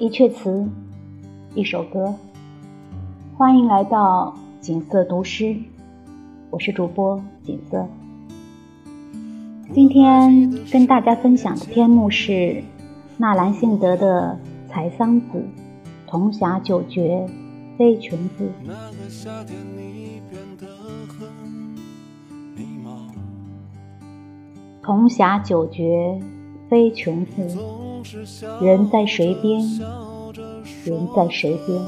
一阙词，一首歌，欢迎来到锦瑟读诗，我是主播锦瑟。今天跟大家分享的篇目是纳兰性德的《采桑子·铜匣九绝·飞琼子》。铜匣九绝飞琼子，人在谁边？人在谁边？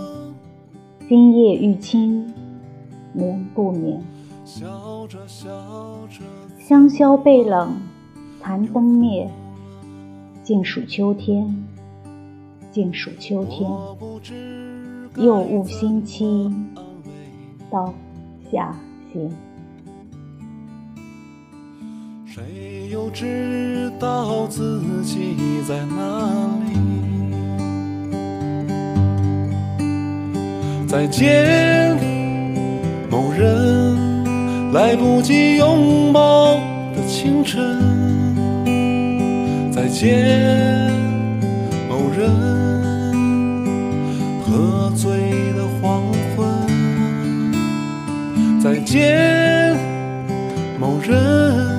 今夜玉清，眠不眠？香消被冷，残灯灭，静数秋天，静数秋天。又误星期，到下行。谁又知道自己在哪里？再见，某人，来不及拥抱的清晨。再见，某人，喝醉的黄昏。再见，某人。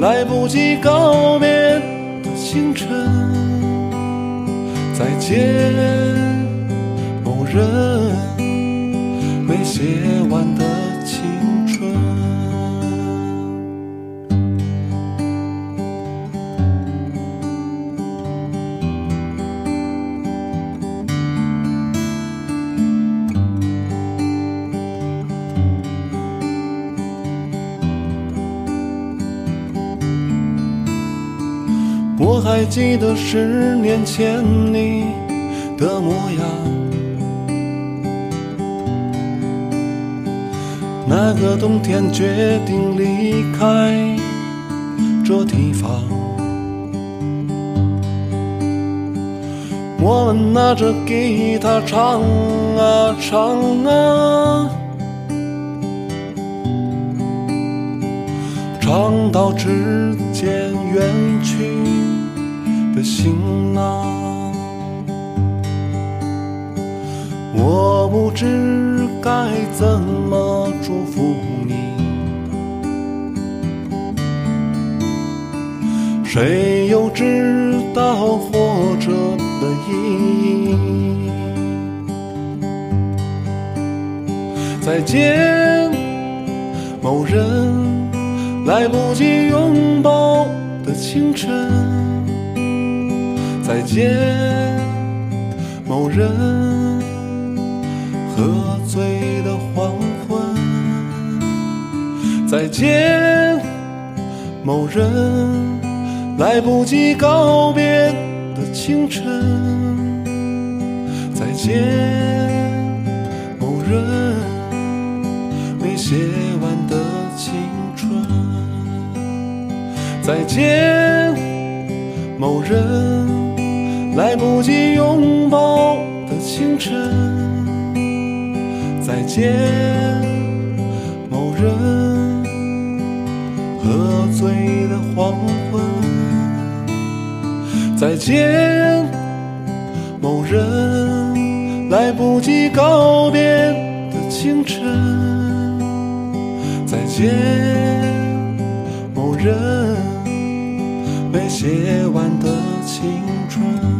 来不及告别的清晨，再见，某人没写完的我还记得十年前你的模样，那个冬天决定离开这地方，我们拿着吉他唱啊唱啊，唱到指尖远去。的行囊，我不知该怎么祝福你。谁又知道活着的意义？再见，某人，来不及拥抱的清晨。再见，某人，喝醉的黄昏。再见，某人，来不及告别的清晨。再见，某人，没写完的青春。再见，某人。来不及拥抱的清晨，再见，某人，喝醉的黄昏，再见，某人，来不及告别的清晨，再见，某人，没写完的青春。